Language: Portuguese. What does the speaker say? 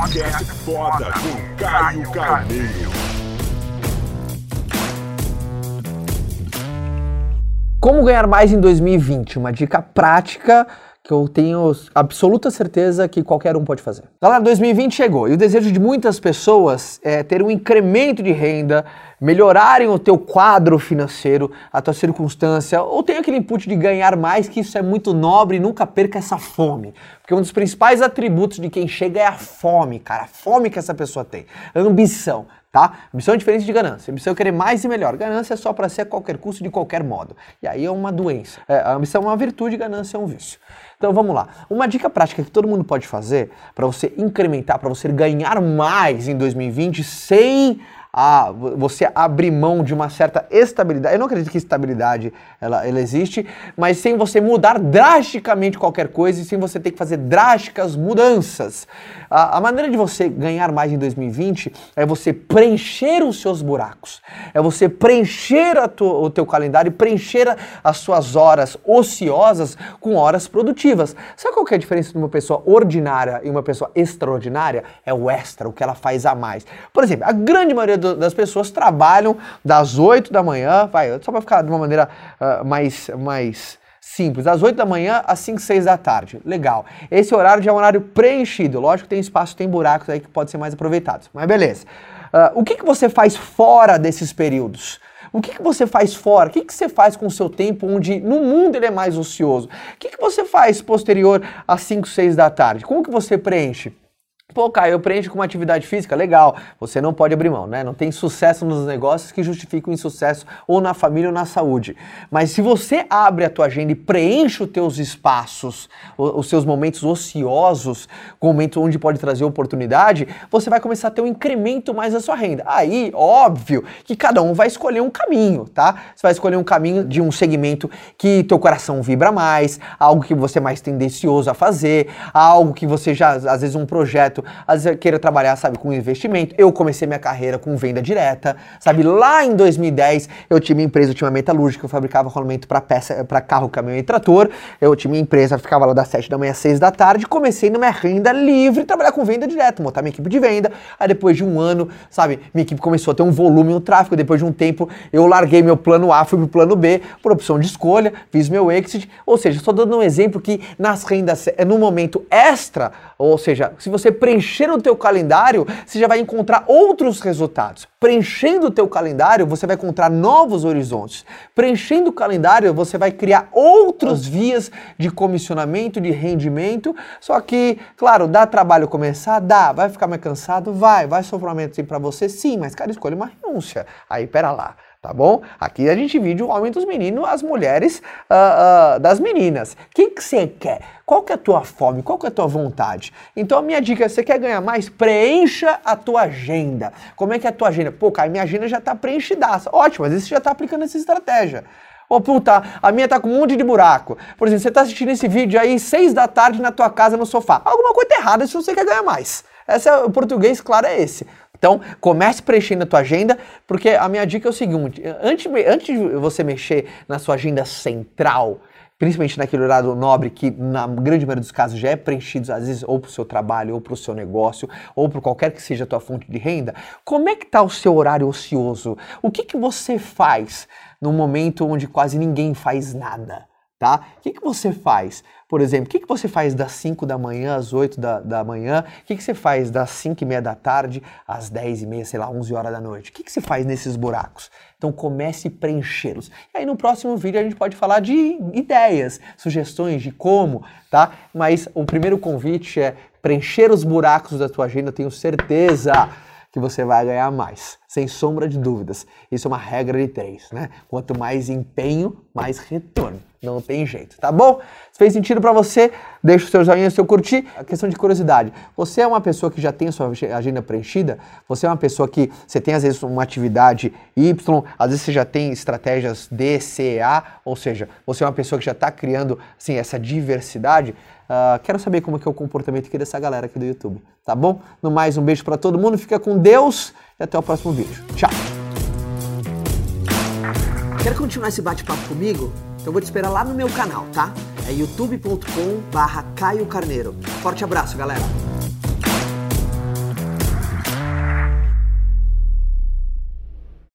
Podcast foda com Caio Carneiro. Como ganhar mais em 2020? Uma dica prática que eu tenho absoluta certeza que qualquer um pode fazer. Galera, 2020 chegou e o desejo de muitas pessoas é ter um incremento de renda, melhorarem o teu quadro financeiro, a tua circunstância, ou ter aquele input de ganhar mais, que isso é muito nobre e nunca perca essa fome. Porque um dos principais atributos de quem chega é a fome, cara, a fome que essa pessoa tem, a ambição tá? Ambição é diferente de ganância. Ambição é querer mais e melhor. Ganância é só para ser a qualquer custo, de qualquer modo. E aí é uma doença. É, a ambição é uma virtude, ganância é um vício. Então vamos lá. Uma dica prática que todo mundo pode fazer para você incrementar, para você ganhar mais em 2020 sem a você abrir mão de uma certa estabilidade. Eu não acredito que estabilidade ela, ela existe, mas sem você mudar drasticamente qualquer coisa e sem você ter que fazer drásticas mudanças. A, a maneira de você ganhar mais em 2020 é você preencher os seus buracos, é você preencher o teu calendário preencher as suas horas ociosas com horas produtivas. Sabe qual que é a diferença de uma pessoa ordinária e uma pessoa extraordinária? É o extra, o que ela faz a mais. Por exemplo, a grande maioria do, das pessoas trabalham das 8 da manhã, vai, só para ficar de uma maneira uh, mais, mais simples, das 8 da manhã às 5, 6 da tarde. Legal. Esse horário já é um horário preenchido. Lógico que tem espaço, tem buracos aí que podem ser mais aproveitados. Mas beleza. Uh, o que, que você faz fora desses períodos? O que, que você faz fora? O que, que você faz com o seu tempo onde no mundo ele é mais ocioso? O que, que você faz posterior às 5, 6 da tarde? Como que você preenche? Pô, Caio, eu preencho com uma atividade física, legal. Você não pode abrir mão, né? Não tem sucesso nos negócios que justificam insucesso ou na família ou na saúde. Mas se você abre a tua agenda e preenche os teus espaços, os seus momentos ociosos, com momentos onde pode trazer oportunidade, você vai começar a ter um incremento mais da sua renda. Aí, óbvio que cada um vai escolher um caminho, tá? Você vai escolher um caminho de um segmento que teu coração vibra mais, algo que você é mais tendencioso a fazer, algo que você já, às vezes um projeto projeto, às vezes eu queira trabalhar, sabe, com investimento. Eu comecei minha carreira com venda direta, sabe? Lá em 2010 eu tinha minha empresa, eu tinha uma metalúrgica, eu fabricava rolamento para peça, para carro, caminhão e trator. Eu tinha minha empresa, ficava lá das 7 da manhã às 6 da tarde, comecei minha renda livre, trabalhar com venda direta, montar minha equipe de venda. Aí depois de um ano, sabe, minha equipe começou a ter um volume no tráfego, depois de um tempo eu larguei meu plano A, fui pro plano B, por opção de escolha, fiz meu exit, ou seja, estou dando um exemplo que nas rendas, é no momento extra, ou seja, se você preencher o teu calendário, você já vai encontrar outros resultados. Preenchendo o teu calendário, você vai encontrar novos horizontes. Preenchendo o calendário, você vai criar outras vias de comissionamento, de rendimento. Só que, claro, dá trabalho começar? Dá. Vai ficar mais cansado? Vai. Vai sofrer um para você? Sim, mas, cara, escolhe uma renúncia. Aí, pera lá tá bom? Aqui a gente divide o homem dos meninos, as mulheres uh, uh, das meninas. O que você quer? Qual que é a tua fome? Qual que é a tua vontade? Então a minha dica é, você quer ganhar mais? Preencha a tua agenda. Como é que é a tua agenda? Pô, cara, minha agenda já está preenchidaça. Ótimo, mas você já está aplicando essa estratégia. Ô puta, a minha tá com um monte de buraco. Por exemplo, você tá assistindo esse vídeo aí, seis da tarde na tua casa no sofá. Alguma coisa tá errada se você quer ganhar mais. Esse é, o português, claro, é esse. Então, comece preenchendo a tua agenda, porque a minha dica é o seguinte: antes, antes de você mexer na sua agenda central, principalmente naquele horário nobre que na grande maioria dos casos já é preenchido às vezes ou para o seu trabalho, ou para o seu negócio, ou para qualquer que seja a tua fonte de renda, como é que está o seu horário ocioso? O que, que você faz no momento onde quase ninguém faz nada? Tá? O que, que você faz? Por exemplo, o que, que você faz das 5 da manhã às 8 da, da manhã? O que, que você faz das 5 e meia da tarde às 10 e meia, sei lá, 11 horas da noite? O que, que você faz nesses buracos? Então comece a preenchê-los. E aí no próximo vídeo a gente pode falar de ideias, sugestões de como, tá? Mas o primeiro convite é preencher os buracos da tua agenda, eu tenho certeza que você vai ganhar mais, sem sombra de dúvidas. Isso é uma regra de três, né? Quanto mais empenho, mais retorno. Não tem jeito, tá bom? Se fez sentido para você, deixa o seu joinha, se eu curtir. A questão de curiosidade. Você é uma pessoa que já tem a sua agenda preenchida? Você é uma pessoa que você tem às vezes uma atividade Y, às vezes você já tem estratégias D, C, A, ou seja, você é uma pessoa que já está criando assim, essa diversidade? Uh, quero saber como é, que é o comportamento aqui dessa galera aqui do YouTube, tá bom? No mais, um beijo para todo mundo, fica com Deus e até o próximo vídeo. Tchau! Quer continuar esse bate-papo comigo? Então vou te esperar lá no meu canal, tá? É youtube.com barra Caio Carneiro. Forte abraço, galera!